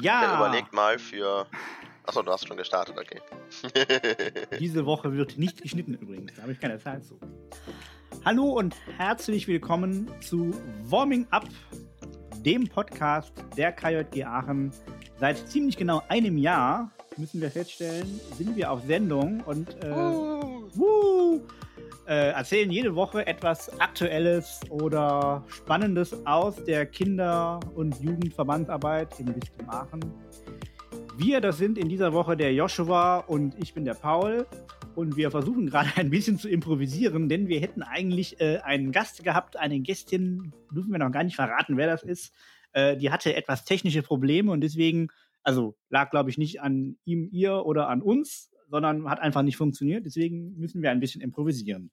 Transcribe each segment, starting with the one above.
Ja. Der überlegt mal für. Achso, du hast schon gestartet, okay. Diese Woche wird nicht geschnitten übrigens. Da habe ich keine Zeit zu. Hallo und herzlich willkommen zu Warming Up, dem Podcast der KJG Aachen. Seit ziemlich genau einem Jahr, müssen wir feststellen, sind wir auf Sendung und äh, wuh, äh, erzählen jede Woche etwas Aktuelles oder Spannendes aus der Kinder- und Jugendverbandsarbeit im Bistum Aachen. Wir, das sind in dieser Woche der Joshua und ich bin der Paul. Und wir versuchen gerade ein bisschen zu improvisieren, denn wir hätten eigentlich äh, einen Gast gehabt, eine Gästin, dürfen wir noch gar nicht verraten, wer das ist. Äh, die hatte etwas technische Probleme und deswegen, also lag, glaube ich, nicht an ihm, ihr oder an uns, sondern hat einfach nicht funktioniert. Deswegen müssen wir ein bisschen improvisieren.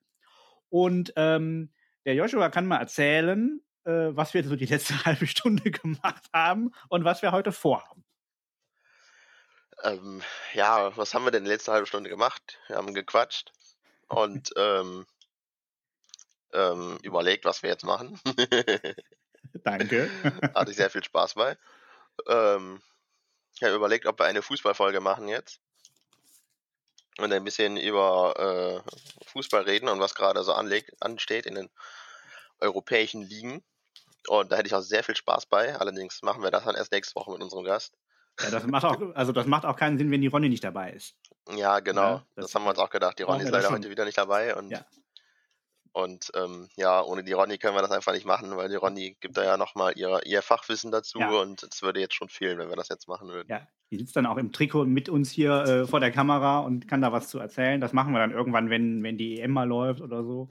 Und ähm, der Joshua kann mal erzählen, äh, was wir so die letzte halbe Stunde gemacht haben und was wir heute vorhaben. Ähm, ja, was haben wir denn die letzte halbe Stunde gemacht? Wir haben gequatscht und ähm, ähm, überlegt, was wir jetzt machen. Danke. Hatte ich sehr viel Spaß bei. Ähm, ich habe überlegt, ob wir eine Fußballfolge machen jetzt. Und ein bisschen über äh, Fußball reden und was gerade so anlegt, ansteht in den europäischen Ligen. Und da hätte ich auch sehr viel Spaß bei. Allerdings machen wir das dann erst nächste Woche mit unserem Gast. Ja, das macht auch, also das macht auch keinen Sinn, wenn die Ronny nicht dabei ist. Ja, genau. Ja, das, das- haben wir uns auch gedacht. Die Ronny ist leider heute wieder nicht dabei. Und, Ja. Und ähm, ja, ohne die Ronny können wir das einfach nicht machen, weil die Ronny gibt da ja nochmal ihr, ihr Fachwissen dazu. Ja. Und es würde jetzt schon fehlen, wenn wir das jetzt machen würden. Ja, die sitzt dann auch im Trikot mit uns hier äh, vor der Kamera und kann da was zu erzählen. Das machen wir dann irgendwann, wenn, wenn die EM mal läuft oder so.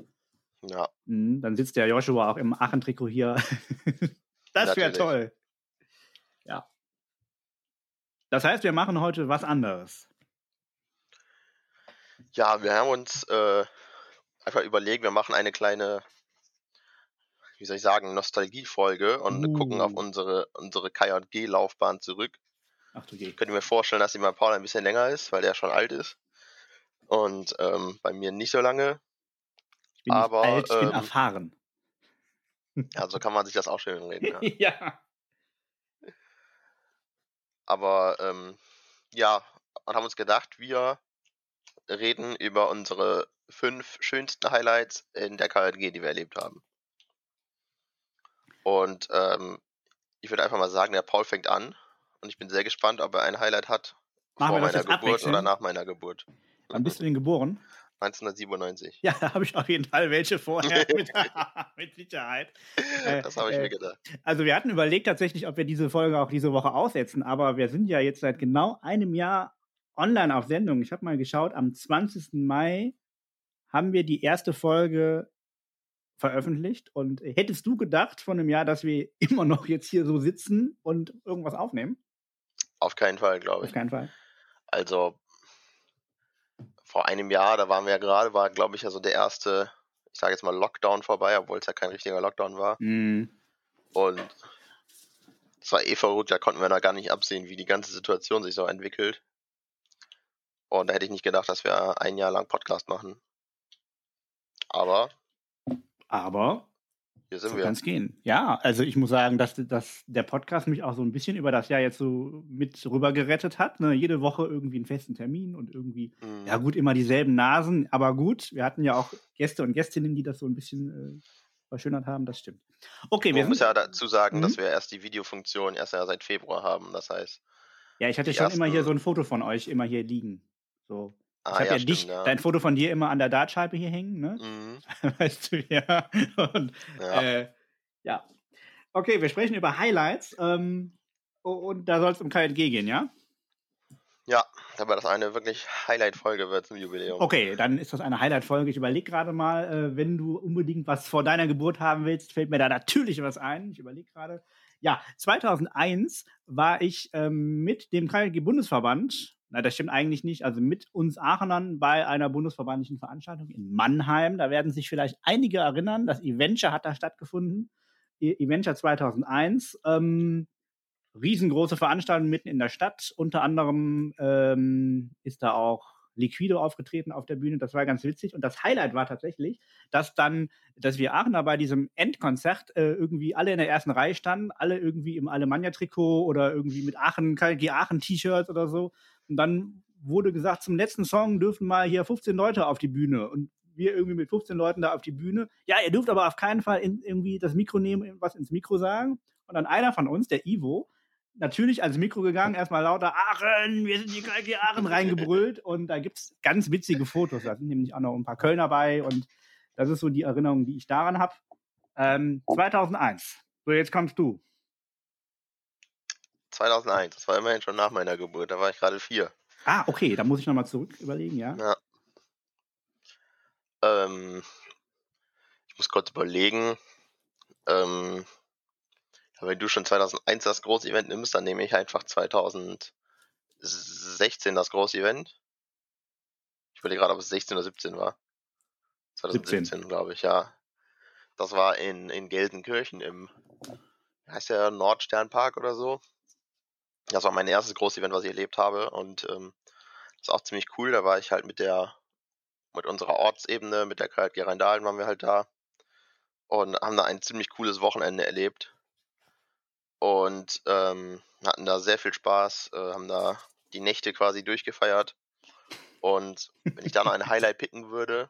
Ja, Mhm, dann sitzt der Joshua auch im Aachen-Trikot hier. das wäre toll. Ja. Das heißt, wir machen heute was anderes. ja wir haben uns äh, einfach überlegt, wir machen eine kleine, wie soll ich sagen, Nostalgiefolge und Uh. gucken auf unsere, unsere KJG-Laufbahn zurück. Ach du je. Ich könnte mir vorstellen, dass sie bei Paul ein bisschen länger ist, weil der schon alt ist. Und ähm, bei mir nicht so lange. Ich bin Aber, alt, ich bin ähm, erfahren. Ja, so kann man sich das auch schön reden. Ja. ja. Aber ähm, ja, und haben uns gedacht, wir reden über unsere fünf schönsten Highlights in der KJG, die wir erlebt haben. Und ähm, ich würde einfach mal sagen, der Paul fängt an. Und ich bin sehr gespannt, ob er ein Highlight hat Machen vor meiner Geburt oder nach meiner Geburt. Wann bist du denn geboren? 1997. Ja, da habe ich auf jeden Fall welche vorher mit, mit Sicherheit. Äh, Das habe ich äh, mir gedacht. Also wir hatten überlegt tatsächlich, ob wir diese Folge auch diese Woche aussetzen, aber wir sind ja jetzt seit genau einem Jahr online auf Sendung. Ich habe mal geschaut, am 20. Mai haben wir die erste Folge veröffentlicht. Und hättest du gedacht von einem Jahr, dass wir immer noch jetzt hier so sitzen und irgendwas aufnehmen? Auf keinen Fall, glaube Auf ich. keinen Fall. Also vor einem Jahr, da waren wir ja gerade, war glaube ich ja so der erste, ich sage jetzt mal Lockdown vorbei, obwohl es ja kein richtiger Lockdown war. Mhm. Und es war eh verrückt, da konnten wir da gar nicht absehen, wie die ganze Situation sich so entwickelt. Und da hätte ich nicht gedacht, dass wir ein Jahr lang Podcast machen. Aber Aber hier sind so wir. kann es gehen. Ja, also ich muss sagen, dass, dass der Podcast mich auch so ein bisschen über das Jahr jetzt so mit rüber gerettet hat. Ne? Jede Woche irgendwie einen festen Termin und irgendwie Mhm. Ja, gut, immer dieselben Nasen, aber gut, wir hatten ja auch Gäste und Gästinnen, die das so ein bisschen äh, verschönert haben, das stimmt. Okay, wir muss sind. ja dazu sagen, Mhm. dass wir erst die Videofunktion erst ja seit Februar haben. Das heißt, Ja, ich hatte schon immer hier so ein Foto von euch immer hier liegen. So. Ich ah habe ja, ja, stimmt, dich, ja. dein Foto von dir immer an der Dartscheibe hier hängen, ne? Mhm, weißt du, ja. Und, ja. Äh, ja. Okay, wir sprechen über Highlights. Ähm, und da soll es um KNG gehen, ja? ja, aber das eine wirklich Highlight-Folge wird zum Jubiläum. Okay, dann ist das eine Highlight-Folge. Ich überlege gerade mal, äh, wenn du unbedingt was vor deiner Geburt haben willst, fällt mir da natürlich was ein. Ich überlege gerade. Ja, 2001 war ich ähm, mit dem KLG-Bundesverband, na, das stimmt eigentlich nicht, also mit uns Aachenern bei einer bundesverbandlichen Veranstaltung in Mannheim. Da werden sich vielleicht einige erinnern, das Eventure hat da stattgefunden. E- Eventure 2001. Ähm, riesengroße Veranstaltung mitten in der Stadt. Unter anderem ähm, ist da auch Liquido aufgetreten auf der Bühne. Das war ganz witzig. Und das Highlight war tatsächlich, dass dann, dass wir Aachener bei diesem Endkonzert äh, irgendwie alle in der ersten Reihe standen, alle irgendwie im Alemannia-Trikot oder irgendwie mit Aachen, KG Aachen-T-Shirts oder so. Und dann wurde gesagt, zum letzten Song dürfen mal hier 15 Leute auf die Bühne. Und wir irgendwie mit 15 Leuten da auf die Bühne. Ja, ihr dürft aber auf keinen Fall in, irgendwie das Mikro nehmen, was ins Mikro sagen. Und dann einer von uns, der Ivo, natürlich ans Mikro gegangen, erstmal lauter Aachen, wir sind die KG Aachen reingebrüllt. Und da gibt es ganz witzige Fotos. Da sind nämlich auch noch ein paar Kölner bei. Und das ist so die Erinnerung, die ich daran habe. Ähm, 2001. So, jetzt kommst du. 2001, das war immerhin schon nach meiner Geburt, da war ich gerade vier. Ah, okay, da muss ich nochmal zurück überlegen, ja. Ja. Ähm, ich muss kurz überlegen. Ähm, ja, wenn du schon 2001 das Groß-Event nimmst, dann nehme ich einfach 2016 das Groß-Event. Ich überlege gerade, ob es 16 oder 17 war. 2017, glaube ich, ja. Das war in, in Gelsenkirchen im, heißt der Nordsternpark oder so. Das war mein erstes Groß-Event, was ich erlebt habe und ähm, das ist auch ziemlich cool. Da war ich halt mit der mit unserer Ortsebene, mit der KLG Rheindahlen waren wir halt da und haben da ein ziemlich cooles Wochenende erlebt und ähm, hatten da sehr viel Spaß, äh, haben da die Nächte quasi durchgefeiert und wenn ich da noch ein Highlight picken würde,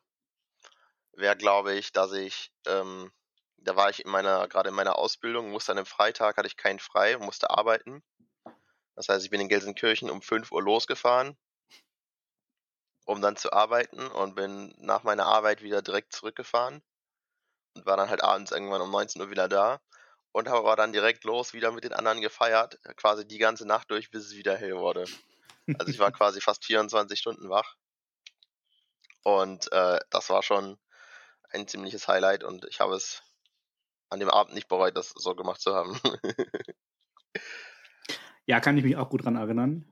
wäre glaube ich, dass ich, ähm, da war ich in meiner, gerade in meiner Ausbildung, musste an einem Freitag, hatte ich keinen frei und musste arbeiten. Das heißt, ich bin in Gelsenkirchen um 5 Uhr losgefahren um dann zu arbeiten und bin nach meiner Arbeit wieder direkt zurückgefahren und war dann halt abends irgendwann um 19 Uhr wieder da und habe aber dann direkt los wieder mit den anderen gefeiert, quasi die ganze Nacht durch, bis es wieder hell wurde. Also ich war quasi fast 24 Stunden wach und äh, das war schon ein ziemliches Highlight und ich habe es an dem Abend nicht bereut, das so gemacht zu haben. ja, kann ich mich auch gut dran erinnern.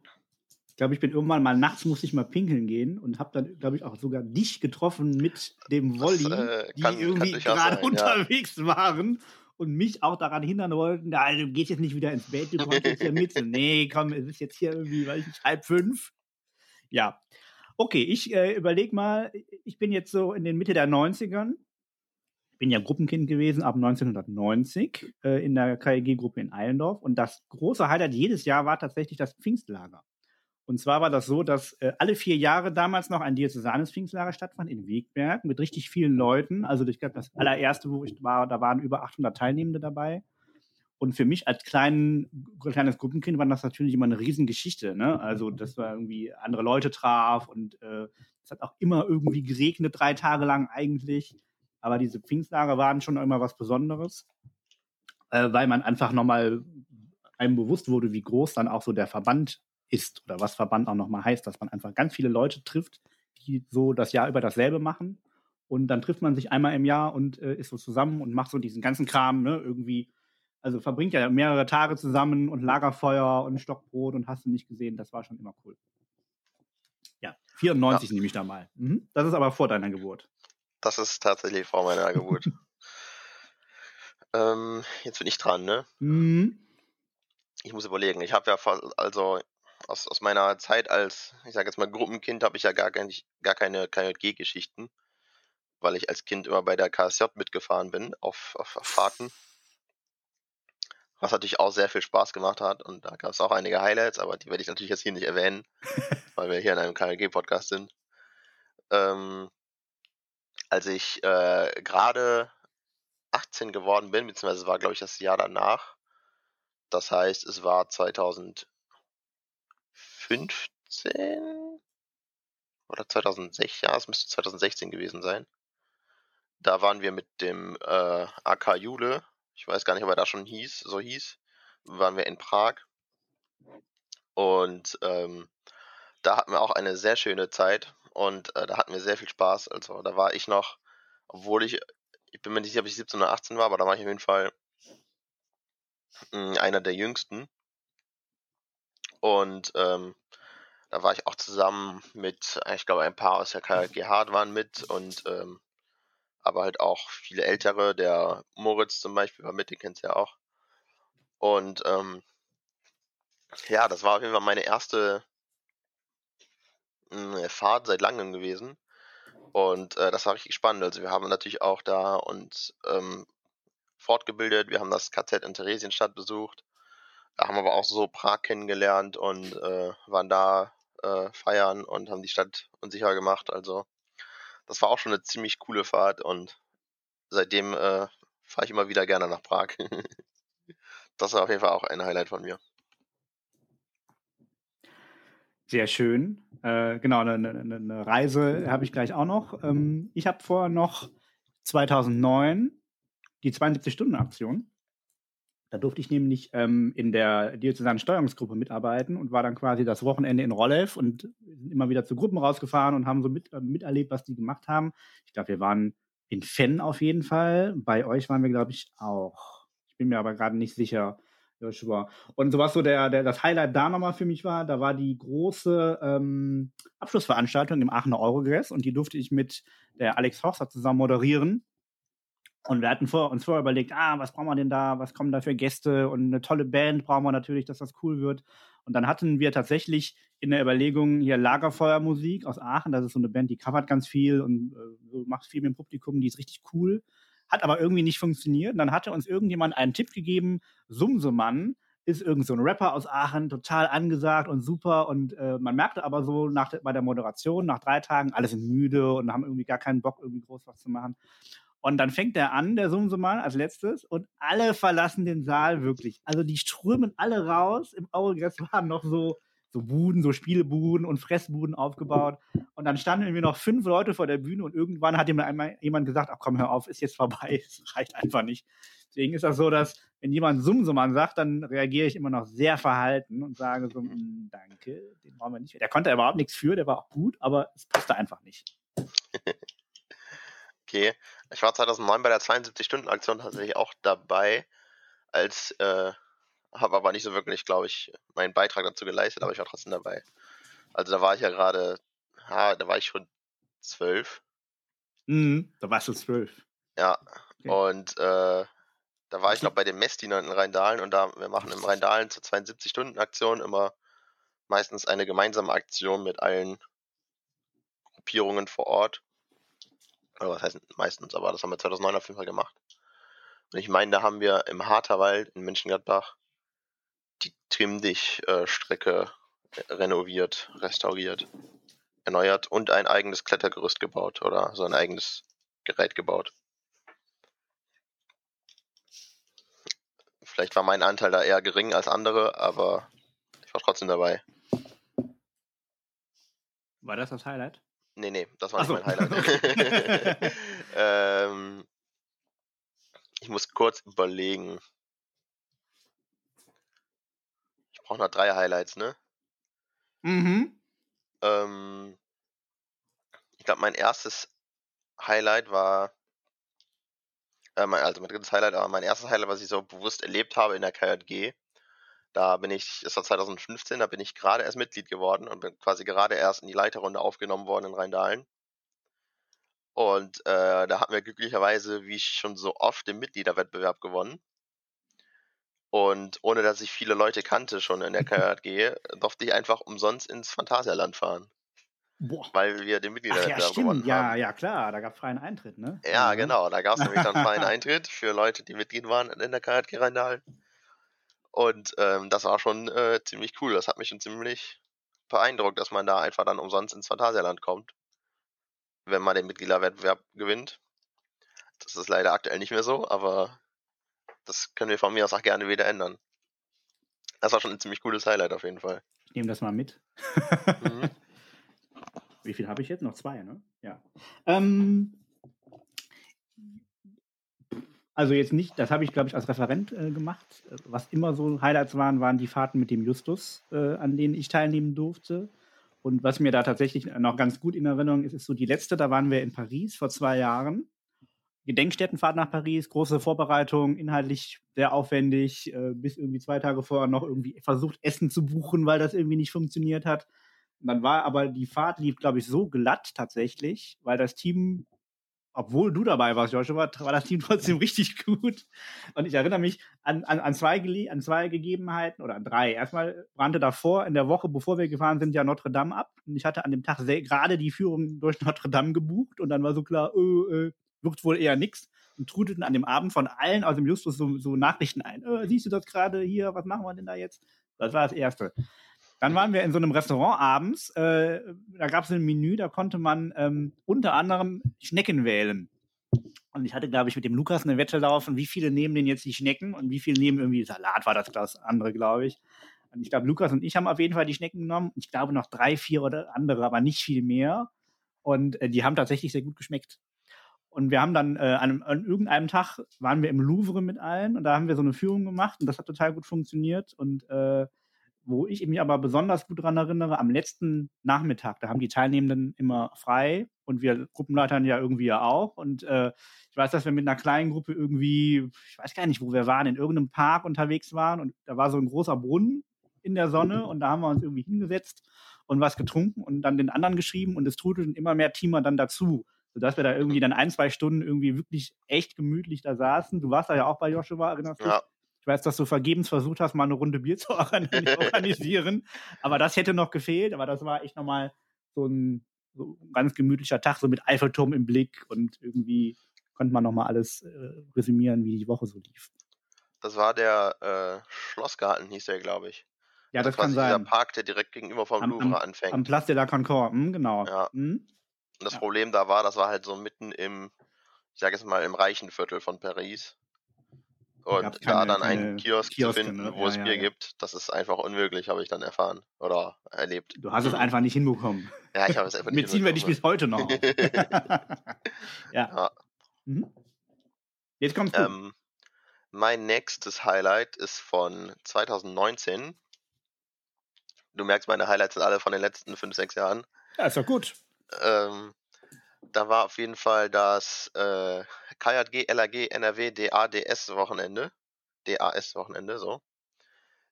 Ich glaube, ich bin irgendwann mal nachts musste ich mal pinkeln gehen und habe dann, glaube ich, auch sogar dich getroffen mit dem Wolli, das, äh, kann, die irgendwie gerade unterwegs ja. waren und mich auch daran hindern wollten, ja, du gehst jetzt nicht wieder ins Bett, du kommst jetzt hier mit. nee, komm, es ist jetzt hier irgendwie, weiß ich nicht, halb fünf. Ja. Okay, ich äh, überlege mal, ich bin jetzt so in den Mitte der 90ern. Bin ja Gruppenkind gewesen ab 1990 äh, in der KEG-Gruppe in Eilendorf. Und das große Highlight jedes Jahr war tatsächlich das Pfingstlager. Und zwar war das so, dass äh, alle vier Jahre damals noch ein diözesanes Pfingstlager stattfand in Wegberg mit richtig vielen Leuten. Also ich glaube, das allererste, wo ich war, da waren über 800 Teilnehmende dabei. Und für mich als kleinen, kleines Gruppenkind war das natürlich immer eine Riesengeschichte. Ne? Also, dass man irgendwie andere Leute traf und äh, es hat auch immer irgendwie geregnet, drei Tage lang eigentlich. Aber diese Pfingstlager waren schon immer was Besonderes, äh, weil man einfach nochmal einem bewusst wurde, wie groß dann auch so der Verband ist oder was Verband auch nochmal heißt, dass man einfach ganz viele Leute trifft, die so das Jahr über dasselbe machen. Und dann trifft man sich einmal im Jahr und äh, ist so zusammen und macht so diesen ganzen Kram, ne, irgendwie. Also verbringt ja mehrere Tage zusammen und Lagerfeuer und Stockbrot und hast du nicht gesehen, das war schon immer cool. Ja, 94 ja. nehme ich da mal. Mhm. Das ist aber vor deiner Geburt. Das ist tatsächlich vor meiner Geburt. ähm, jetzt bin ich dran, ne? Mhm. Ich muss überlegen. Ich habe ja also aus, aus meiner Zeit als, ich sage jetzt mal, Gruppenkind habe ich ja gar, nicht, gar keine KJG-Geschichten, weil ich als Kind immer bei der KSJ mitgefahren bin auf, auf, auf Fahrten. Was natürlich auch sehr viel Spaß gemacht hat und da gab es auch einige Highlights, aber die werde ich natürlich jetzt hier nicht erwähnen, weil wir hier in einem KJG-Podcast sind. Ähm, als ich äh, gerade 18 geworden bin, beziehungsweise war, glaube ich, das Jahr danach. Das heißt, es war 2000, 2015 oder 2016, ja, es müsste 2016 gewesen sein. Da waren wir mit dem äh, AK Jule, ich weiß gar nicht, ob er da schon hieß, so hieß, waren wir in Prag. Und ähm, da hatten wir auch eine sehr schöne Zeit und äh, da hatten wir sehr viel Spaß. Also da war ich noch, obwohl ich, ich bin mir nicht sicher, ob ich 17 oder 18 war, aber da war ich auf jeden Fall mh, hm, einer der jüngsten. Und ähm, da war ich auch zusammen mit, ich glaube, ein paar aus der KGH waren mit und ähm, aber halt auch viele ältere, der Moritz zum Beispiel war mit, den kennst du ja auch. Und ähm, ja, das war auf jeden Fall meine erste, eine Fahrt seit langem gewesen. Und äh, das war richtig spannend. Also wir haben natürlich auch da uns ähm, fortgebildet. Wir haben das KZ in Theresienstadt besucht. Da haben aber auch so Prag kennengelernt und äh, waren da äh, feiern und haben die Stadt unsicher gemacht. Also das war auch schon eine ziemlich coole Fahrt und seitdem äh, fahre ich immer wieder gerne nach Prag. das war auf jeden Fall auch ein Highlight von mir. Sehr schön. Äh, genau, eine, eine, eine Reise habe ich gleich auch noch. Ähm, ich habe vorher noch 2009 die 72-Stunden-Aktion. Da durfte ich nämlich ähm, in der diözesanen Steuerungsgruppe mitarbeiten und war dann quasi das Wochenende in Rollev und sind immer wieder zu Gruppen rausgefahren und haben so mit, äh, miterlebt, was die gemacht haben. Ich glaube, wir waren in Fenn auf jeden Fall. Bei euch waren wir, glaube ich, auch. Ich bin mir aber gerade nicht sicher. Joshua. Und so was so der, der, das Highlight da nochmal für mich war, da war die große ähm, Abschlussveranstaltung im Aachener Eurogress und die durfte ich mit der Alex Horster zusammen moderieren. Und wir hatten vor, uns vorher überlegt, ah, was brauchen wir denn da, was kommen da für Gäste und eine tolle Band brauchen wir natürlich, dass das cool wird. Und dann hatten wir tatsächlich in der Überlegung hier Lagerfeuermusik aus Aachen, das ist so eine Band, die covert ganz viel und äh, macht viel mit dem Publikum, die ist richtig cool hat aber irgendwie nicht funktioniert. Und dann hatte uns irgendjemand einen Tipp gegeben, Sumsemann ist irgend so ein Rapper aus Aachen, total angesagt und super. Und äh, man merkte aber so nach bei der Moderation, nach drei Tagen, alle sind müde und haben irgendwie gar keinen Bock, irgendwie groß was zu machen. Und dann fängt er an, der Sumsemann, als letztes, und alle verlassen den Saal wirklich. Also die strömen alle raus. Im Aurogress waren noch so so Buden, so Spielebuden und Fressbuden aufgebaut. Und dann standen irgendwie noch fünf Leute vor der Bühne und irgendwann hat jemand gesagt, ach komm, hör auf, ist jetzt vorbei, es reicht einfach nicht. Deswegen ist das so, dass wenn jemand Sumsummern sagt, dann reagiere ich immer noch sehr verhalten und sage so, hm, danke, den brauchen wir nicht. Der konnte überhaupt nichts für, der war auch gut, aber es passte einfach nicht. okay, ich war 2009 bei der 72-Stunden-Aktion tatsächlich auch dabei, als äh, habe aber nicht so wirklich, glaube ich, meinen Beitrag dazu geleistet, aber ich war trotzdem dabei. Also da war ich ja gerade, ha, da war ich schon zwölf. Mhm, da warst du zwölf. Ja, okay. und äh, da war ich noch bei dem Messdiener in Rheindahlen und da, wir machen im Rheindahlen zur 72-Stunden-Aktion immer meistens eine gemeinsame Aktion mit allen Gruppierungen vor Ort. Oder was heißt meistens, aber das haben wir 2009 auf jeden Fall gemacht. Und ich meine, da haben wir im Harterwald in München-Gladbach die Trimm-Dich-Strecke äh, renoviert, restauriert, erneuert und ein eigenes Klettergerüst gebaut oder so ein eigenes Gerät gebaut. Vielleicht war mein Anteil da eher gering als andere, aber ich war trotzdem dabei. War das das Highlight? Nee, nee, das war nicht so. mein Highlight. ähm, ich muss kurz überlegen. Brauche noch drei Highlights, ne? Mhm. Ähm, ich glaube, mein erstes Highlight war, äh, mein, also mein drittes Highlight, aber mein erstes Highlight, was ich so bewusst erlebt habe in der KJG, da bin ich, das war 2015, da bin ich gerade erst Mitglied geworden und bin quasi gerade erst in die Leiterrunde aufgenommen worden in Rheindahlen. Und äh, da hatten wir glücklicherweise, wie ich schon so oft, den Mitgliederwettbewerb gewonnen. Und ohne dass ich viele Leute kannte schon in der KJG, durfte ich einfach umsonst ins Phantasialand fahren. Boah. Weil wir den Mitgliederwettbewerb ja, gewonnen ja, haben. Ja, klar, da gab es freien Eintritt, ne? Ja, mhm. genau, da gab es nämlich dann freien Eintritt für Leute, die Mitglied waren in der KJG Rheindahlen. Und ähm, das war schon äh, ziemlich cool. Das hat mich schon ziemlich beeindruckt, dass man da einfach dann umsonst ins Phantasialand kommt, wenn man den Mitgliederwettbewerb gewinnt. Das ist leider aktuell nicht mehr so, aber das können wir von mir aus auch gerne wieder ändern. Das war schon ein ziemlich cooles Highlight auf jeden Fall. Ich nehme das mal mit. Mhm. Wie viel habe ich jetzt? Noch zwei, ne? Ja. Ähm, also jetzt nicht, das habe ich, glaube ich, als Referent äh, gemacht. Was immer so Highlights waren, waren die Fahrten mit dem Justus, äh, an denen ich teilnehmen durfte. Und was mir da tatsächlich noch ganz gut in Erinnerung ist, ist so die letzte, da waren wir in Paris vor zwei Jahren. Gedenkstättenfahrt nach Paris, große Vorbereitung, inhaltlich sehr aufwendig, äh, bis irgendwie zwei Tage vorher noch irgendwie versucht, Essen zu buchen, weil das irgendwie nicht funktioniert hat. Und dann war aber die Fahrt lief, glaube ich, so glatt tatsächlich, weil das Team obwohl du dabei warst, Joshua, war das Team trotzdem richtig gut. Und ich erinnere mich an, an, an, zwei, an zwei Gegebenheiten oder an drei. Erstmal brannte davor, in der Woche, bevor wir gefahren sind, ja Notre Dame ab. Und ich hatte an dem Tag gerade die Führung durch Notre Dame gebucht. Und dann war so klar, äh, äh, wird wohl eher nix. Und trudelten an dem Abend von allen aus dem Justus so, so Nachrichten ein. Äh, siehst du das gerade hier? Was machen wir denn da jetzt? Das war das Erste. Dann waren wir in so einem Restaurant abends. Äh, da gab es ein Menü, da konnte man ähm, unter anderem Schnecken wählen. Und ich hatte, glaube ich, mit dem Lukas eine Wette laufen, wie viele nehmen denn jetzt die Schnecken und wie viele nehmen irgendwie Salat, war das das andere, glaube ich. Und ich glaube, Lukas und ich haben auf jeden Fall die Schnecken genommen. Ich glaube noch drei, vier oder andere, aber nicht viel mehr. Und äh, die haben tatsächlich sehr gut geschmeckt. Und wir haben dann äh, an, an, irgendeinem Tag waren wir im Louvre mit allen und da haben wir so eine Führung gemacht und das hat total gut funktioniert. Und äh, wo ich mich aber besonders gut daran erinnere, am letzten Nachmittag, da haben die Teilnehmenden immer frei und wir Gruppenleitern ja irgendwie ja auch. Und äh, ich weiß, dass wir mit einer kleinen Gruppe irgendwie, ich weiß gar nicht, wo wir waren, in irgendeinem Park unterwegs waren und da war so ein großer Brunnen in der Sonne und da haben wir uns irgendwie hingesetzt und was getrunken und dann den anderen geschrieben und es trudelten immer mehr Teamer dann dazu, sodass wir da irgendwie dann ein, zwei Stunden irgendwie wirklich echt gemütlich da saßen. Du warst da ja auch bei Joshua, erinnerst du dich? Ja. Ich weiß, dass du vergebens versucht hast, mal eine Runde Bier zu organisieren. aber das hätte noch gefehlt. Aber das war echt nochmal so ein, so ein ganz gemütlicher Tag, so mit Eiffelturm im Blick. Und irgendwie konnte man nochmal alles äh, resümieren, wie die Woche so lief. Das war der äh, Schlossgarten, hieß der, glaube ich. Ja, das, das kann sein. Dieser Park, der direkt gegenüber vom am, Louvre am, anfängt. Am Place de la Concorde, hm, genau. Ja. Hm? Und das ja. Problem da war, das war halt so mitten im, ich sage jetzt mal, im reichen Viertel von Paris. Und keine, da dann einen Kiosk Kioske, zu finden, ne? wo ja, es Bier ja, gibt, das ist einfach unmöglich, habe ich dann erfahren oder erlebt. Du hast es einfach nicht hinbekommen. Ja, ich habe es einfach nicht Mitziehen wir dich bis heute noch. ja. Mhm. Jetzt kommst du. Ähm, mein nächstes Highlight ist von 2019. Du merkst, meine Highlights sind alle von den letzten 5, 6 Jahren. Ja, ist doch gut. Ähm, da war auf jeden Fall das äh, KJG, LAG, NRW, DADS Wochenende. DAS Wochenende, so.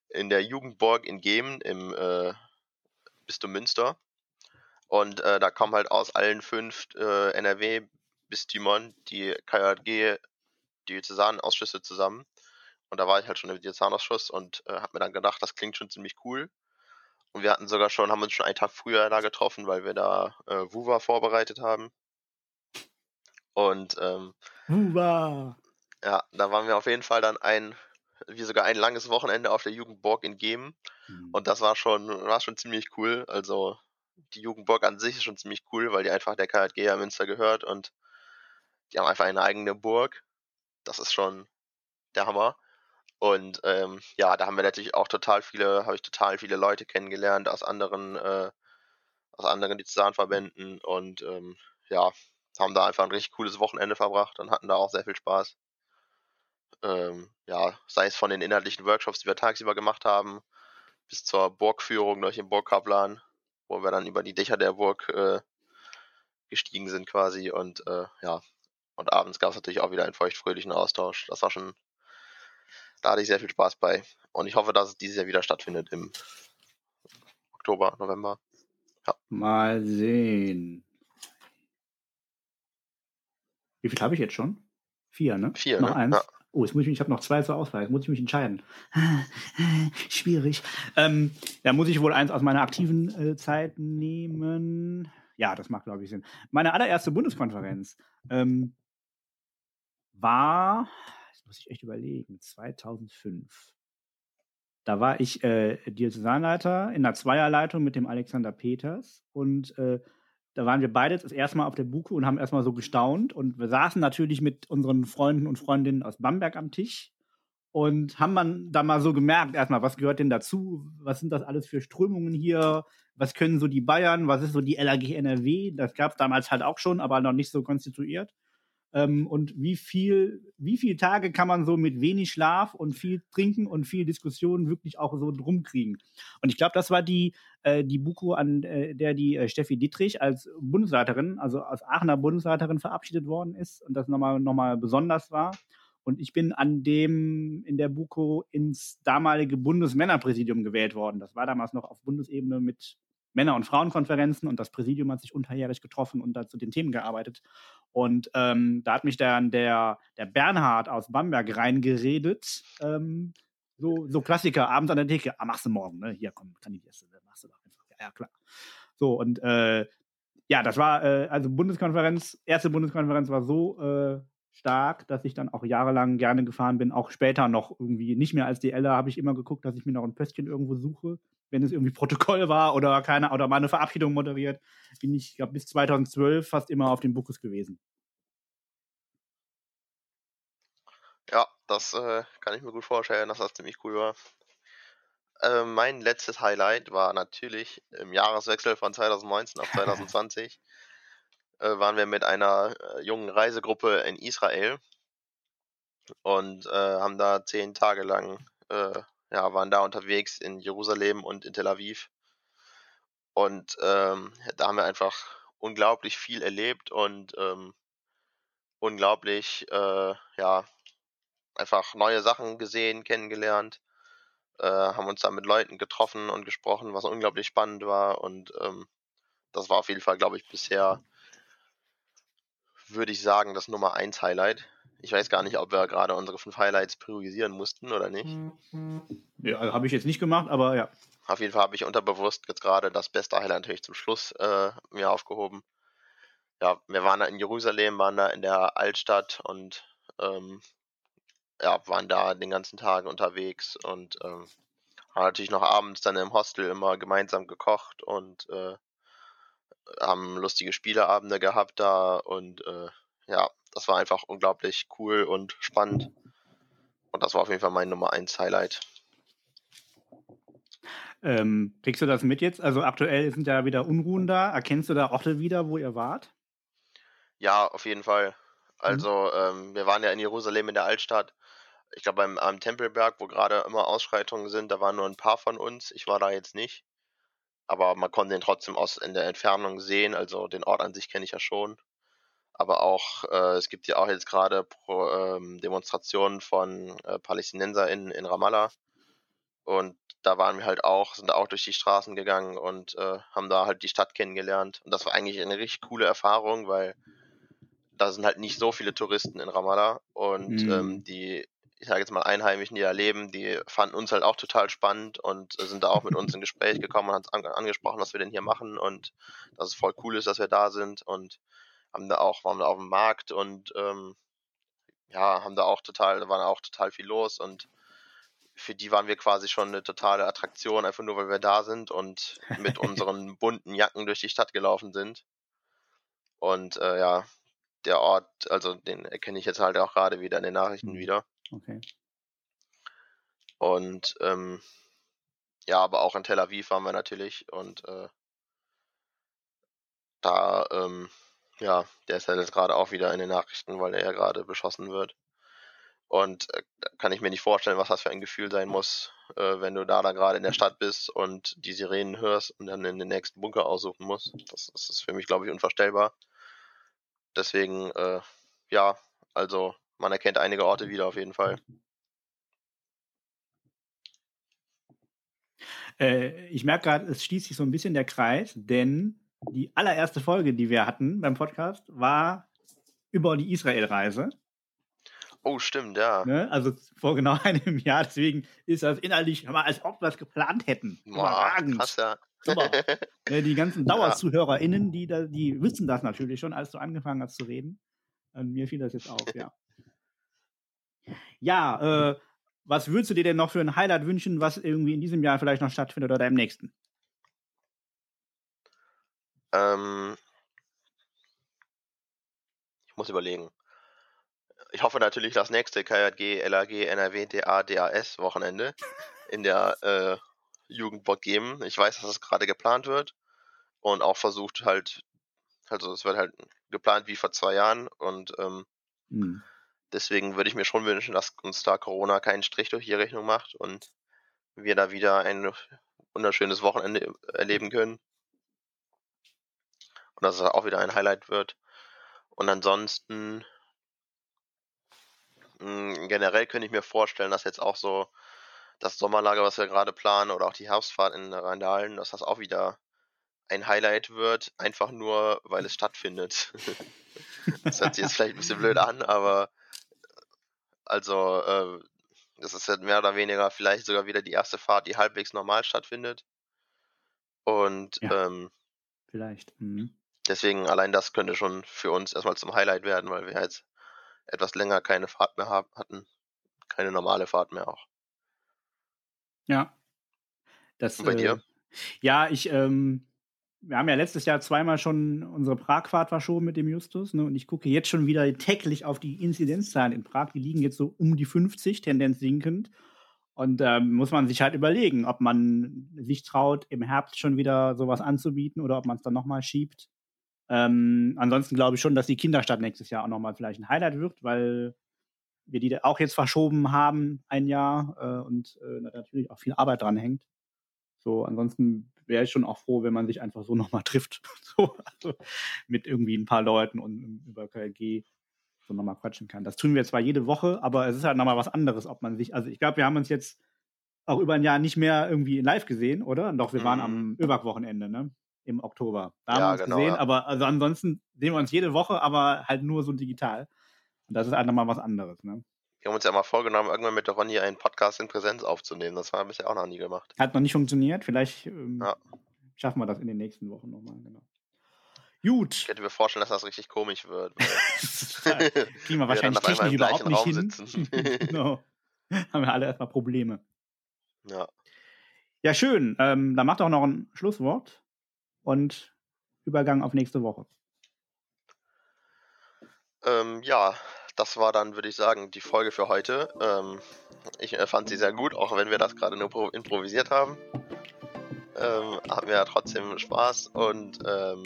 In der Jugendburg in Gemen im äh, Bistum Münster. Und äh, da kommen halt aus allen fünf äh, NRW-Bistümern die KJG, die Diözesanenausschüsse zusammen. Und da war ich halt schon im Diözesanausschuss und äh, habe mir dann gedacht, das klingt schon ziemlich cool. Und wir hatten sogar schon, haben uns schon einen Tag früher da getroffen, weil wir da äh, WUWA vorbereitet haben. Und ähm, Uwa. ja, da waren wir auf jeden Fall dann ein, wie sogar ein langes Wochenende auf der Jugendburg in Gemen. Mhm. Und das war schon, war schon ziemlich cool. Also die Jugendburg an sich ist schon ziemlich cool, weil die einfach der KHG ja Münster gehört und die haben einfach eine eigene Burg. Das ist schon der Hammer. Und ähm, ja, da haben wir natürlich auch total viele, habe ich total viele Leute kennengelernt aus anderen, äh, aus anderen Diözesanverbänden und ähm, ja, haben da einfach ein richtig cooles Wochenende verbracht und hatten da auch sehr viel Spaß. Ähm, ja, sei es von den inhaltlichen Workshops, die wir tagsüber gemacht haben, bis zur Burgführung durch den Burgkaplan, wo wir dann über die Dächer der Burg äh, gestiegen sind quasi und äh, ja, und abends gab es natürlich auch wieder einen feuchtfröhlichen Austausch. Das war schon, da hatte ich sehr viel Spaß bei. Und ich hoffe, dass es dieses Jahr wieder stattfindet im Oktober, November. Ja. Mal sehen. Wie viel habe ich jetzt schon? Vier, ne? Vier, noch ne? eins. Ja. Oh, jetzt muss ich mich, ich habe noch zwei zur Auswahl, jetzt muss ich mich entscheiden. Schwierig. Ähm, da muss ich wohl eins aus meiner aktiven äh, Zeit nehmen. Ja, das macht, glaube ich, Sinn. Meine allererste Bundeskonferenz ähm, war, muss ich echt überlegen, 2005. Da war ich äh, Diözesanleiter in der Zweierleitung mit dem Alexander Peters und äh, da waren wir beide das erste Mal auf der Buke und haben erstmal so gestaunt. Und wir saßen natürlich mit unseren Freunden und Freundinnen aus Bamberg am Tisch und haben man da mal so gemerkt, erstmal, was gehört denn dazu? Was sind das alles für Strömungen hier? Was können so die Bayern? Was ist so die LAG NRW? Das gab es damals halt auch schon, aber noch nicht so konstituiert. Ähm, und wie viel, wie viele Tage kann man so mit wenig Schlaf und viel Trinken und viel Diskussion wirklich auch so drum kriegen? Und ich glaube, das war die, äh, die Buko, an äh, der die äh, Steffi Dietrich als Bundesleiterin, also als Aachener Bundesleiterin verabschiedet worden ist und das nochmal noch mal besonders war. Und ich bin an dem, in der Buko ins damalige Bundesmännerpräsidium gewählt worden. Das war damals noch auf Bundesebene mit Männer- und Frauenkonferenzen und das Präsidium hat sich unterjährig getroffen und da zu den Themen gearbeitet. Und ähm, da hat mich dann der, der Bernhard aus Bamberg reingeredet. Ähm, so, so Klassiker, abends an der Theke, ah, machst du morgen, ne? Hier, komm, kandidierst du, machst du doch einfach. Ja, ja klar. So, und äh, ja, das war, äh, also Bundeskonferenz, erste Bundeskonferenz war so äh, stark, dass ich dann auch jahrelang gerne gefahren bin. Auch später noch irgendwie, nicht mehr als DLer, habe ich immer geguckt, dass ich mir noch ein Pöstchen irgendwo suche, wenn es irgendwie Protokoll war oder keine, oder mal Verabschiedung moderiert. Bin ich, glaube bis 2012 fast immer auf dem Bukus gewesen. Ja, das äh, kann ich mir gut vorstellen, dass das ziemlich cool war. Äh, mein letztes Highlight war natürlich im Jahreswechsel von 2019 auf 2020. äh, waren wir mit einer äh, jungen Reisegruppe in Israel und äh, haben da zehn Tage lang, äh, ja, waren da unterwegs in Jerusalem und in Tel Aviv. Und ähm, da haben wir einfach unglaublich viel erlebt und ähm, unglaublich, äh, ja, einfach neue Sachen gesehen, kennengelernt, äh, haben uns da mit Leuten getroffen und gesprochen, was unglaublich spannend war und ähm, das war auf jeden Fall, glaube ich, bisher, würde ich sagen, das Nummer 1 Highlight. Ich weiß gar nicht, ob wir gerade unsere fünf Highlights priorisieren mussten oder nicht. Ja, also habe ich jetzt nicht gemacht, aber ja. Auf jeden Fall habe ich unterbewusst jetzt gerade das beste Highlight natürlich zum Schluss äh, mir aufgehoben. Ja, wir waren da in Jerusalem, waren da in der Altstadt und ähm, ja, waren da den ganzen Tag unterwegs und ähm, haben natürlich noch abends dann im Hostel immer gemeinsam gekocht und äh, haben lustige Spieleabende gehabt da und äh, ja, das war einfach unglaublich cool und spannend. Und das war auf jeden Fall mein Nummer 1 Highlight. Ähm, kriegst du das mit jetzt? Also aktuell sind ja wieder Unruhen da. Erkennst du da Orte wieder, wo ihr wart? Ja, auf jeden Fall. Mhm. Also mhm. ähm, wir waren ja in Jerusalem in der Altstadt ich glaube, beim am Tempelberg, wo gerade immer Ausschreitungen sind, da waren nur ein paar von uns. Ich war da jetzt nicht. Aber man konnte den trotzdem aus in der Entfernung sehen. Also den Ort an sich kenne ich ja schon. Aber auch, äh, es gibt ja auch jetzt gerade ähm, Demonstrationen von äh, PalästinenserInnen in Ramallah. Und da waren wir halt auch, sind auch durch die Straßen gegangen und äh, haben da halt die Stadt kennengelernt. Und das war eigentlich eine richtig coole Erfahrung, weil da sind halt nicht so viele Touristen in Ramallah und mhm. ähm, die ich sage jetzt mal, Einheimischen, die da leben, die fanden uns halt auch total spannend und sind da auch mit uns in Gespräch gekommen und haben an, angesprochen, was wir denn hier machen und dass es voll cool ist, dass wir da sind und haben da auch, waren da auf dem Markt und ähm, ja, haben da auch total, da war auch total viel los und für die waren wir quasi schon eine totale Attraktion, einfach nur weil wir da sind und mit unseren bunten Jacken durch die Stadt gelaufen sind. Und äh, ja, der Ort, also den erkenne ich jetzt halt auch gerade wieder in den Nachrichten mhm. wieder. Okay. Und ähm, ja, aber auch in Tel Aviv waren wir natürlich und äh, da, ähm, ja, der ist ja jetzt gerade auch wieder in den Nachrichten, weil er ja gerade beschossen wird. Und äh, kann ich mir nicht vorstellen, was das für ein Gefühl sein muss, äh, wenn du da dann gerade in der Stadt bist und die Sirenen hörst und dann in den nächsten Bunker aussuchen musst. Das, das ist für mich, glaube ich, unvorstellbar. Deswegen, äh, ja, also man erkennt einige Orte wieder auf jeden Fall. Äh, ich merke gerade, es schließt sich so ein bisschen der Kreis, denn die allererste Folge, die wir hatten beim Podcast, war über die Israel-Reise. Oh, stimmt, ja. Ne? Also vor genau einem Jahr, deswegen ist das innerlich, als ob wir es geplant hätten. Boah, krass, ja. Super. Ne, die ganzen DauerzuhörerInnen, die, da, die wissen das natürlich schon, als du angefangen hast zu reden. Und mir fiel das jetzt auf, ja. Ja, äh, was würdest du dir denn noch für ein Highlight wünschen, was irgendwie in diesem Jahr vielleicht noch stattfindet oder im nächsten? Ähm, ich muss überlegen. Ich hoffe natürlich das nächste KJG, LAG, NRW, DA, DAS Wochenende in der äh, Jugendbock geben. Ich weiß, dass es das gerade geplant wird und auch versucht halt, also es wird halt geplant wie vor zwei Jahren und ähm, hm. Deswegen würde ich mir schon wünschen, dass uns da Corona keinen Strich durch die Rechnung macht und wir da wieder ein wunderschönes Wochenende erleben können. Und dass es auch wieder ein Highlight wird. Und ansonsten mh, hm, generell könnte ich mir vorstellen, dass jetzt auch so das Sommerlager, was wir gerade planen, oder auch die Herbstfahrt in Rheindalen, dass das auch wieder ein Highlight wird, einfach nur, weil es stattfindet. das hört sich jetzt vielleicht ein bisschen blöd an, aber also äh, das ist halt mehr oder weniger vielleicht sogar wieder die erste Fahrt, die halbwegs normal stattfindet. Und Ja. ähm, Vielleicht. Mhm. Deswegen allein das könnte schon für uns erstmal zum Highlight werden, weil wir jetzt etwas länger keine Fahrt mehr haben, hatten. Keine normale Fahrt mehr auch. Ja. Das, Und bei äh, dir? Ja, ich, ähm, wir haben ja letztes Jahr zweimal schon unsere Pragfahrt verschoben mit dem Justus, ne? Und ich gucke jetzt schon wieder täglich auf die Inzidenzzahlen in Prag. Die liegen jetzt so um die 50, Tendenz sinkend. Und ähm, muss man sich halt überlegen, ob man sich traut, im Herbst schon wieder sowas anzubieten oder ob man es dann nochmal schiebt. Ähm, ansonsten glaube ich schon, dass die Kinderstadt nächstes Jahr auch nochmal vielleicht ein Highlight wird, weil wir die auch jetzt verschoben haben, ein Jahr, äh, und äh, natürlich auch viel Arbeit dran hängt. So, ansonsten wäre ich schon auch froh, wenn man sich einfach so nochmal trifft. so, also mit irgendwie ein paar Leuten und über KLG so nochmal quatschen kann. Das tun wir zwar jede Woche, aber es ist halt nochmal was anderes, ob man sich, also ich glaube, wir haben uns jetzt auch über ein Jahr nicht mehr irgendwie live gesehen, oder? Doch, wir waren Mhm. am ÖBAG-Wochenende, ne? Im Oktober. Da haben Ja, wir uns genau, gesehen, ja. aber also ansonsten sehen wir uns jede Woche, aber halt nur so digital. Und das ist halt nochmal was anderes, ne? Wir haben uns ja mal vorgenommen, irgendwann mit der Ronny einen Podcast in Präsenz aufzunehmen. Das haben wir bisher auch noch nie gemacht. Hat noch nicht funktioniert. Vielleicht ähm, Ja. schaffen wir das in den nächsten Wochen nochmal. Genau. Gut. Ich könnte mir vorstellen, dass das richtig komisch wird. Kriegen wir wahrscheinlich technisch überhaupt nicht gleichen hin. Raum sitzen. genau. Haben wir alle erstmal Probleme. ja. Ja, schön. Ähm, dann macht doch noch ein Schlusswort und Übergang auf nächste Woche. Ähm, ja, das war dann, würde ich sagen, die Folge für heute. Ähm, ich äh, fand sie sehr gut, auch wenn wir das gerade nur pro- improvisiert haben. Ähm, hatten wir ja trotzdem Spaß und ähm,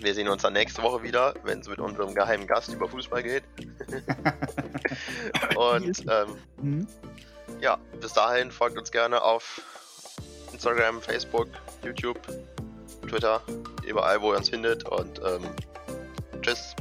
wir sehen uns dann nächste Woche wieder, wenn es mit unserem geheimen Gast über Fußball geht. und ähm, Hm? ja, bis dahin folgt uns gerne auf Instagram, Facebook, YouTube, Twitter, überall, wo ihr uns findet und ähm, tschüss.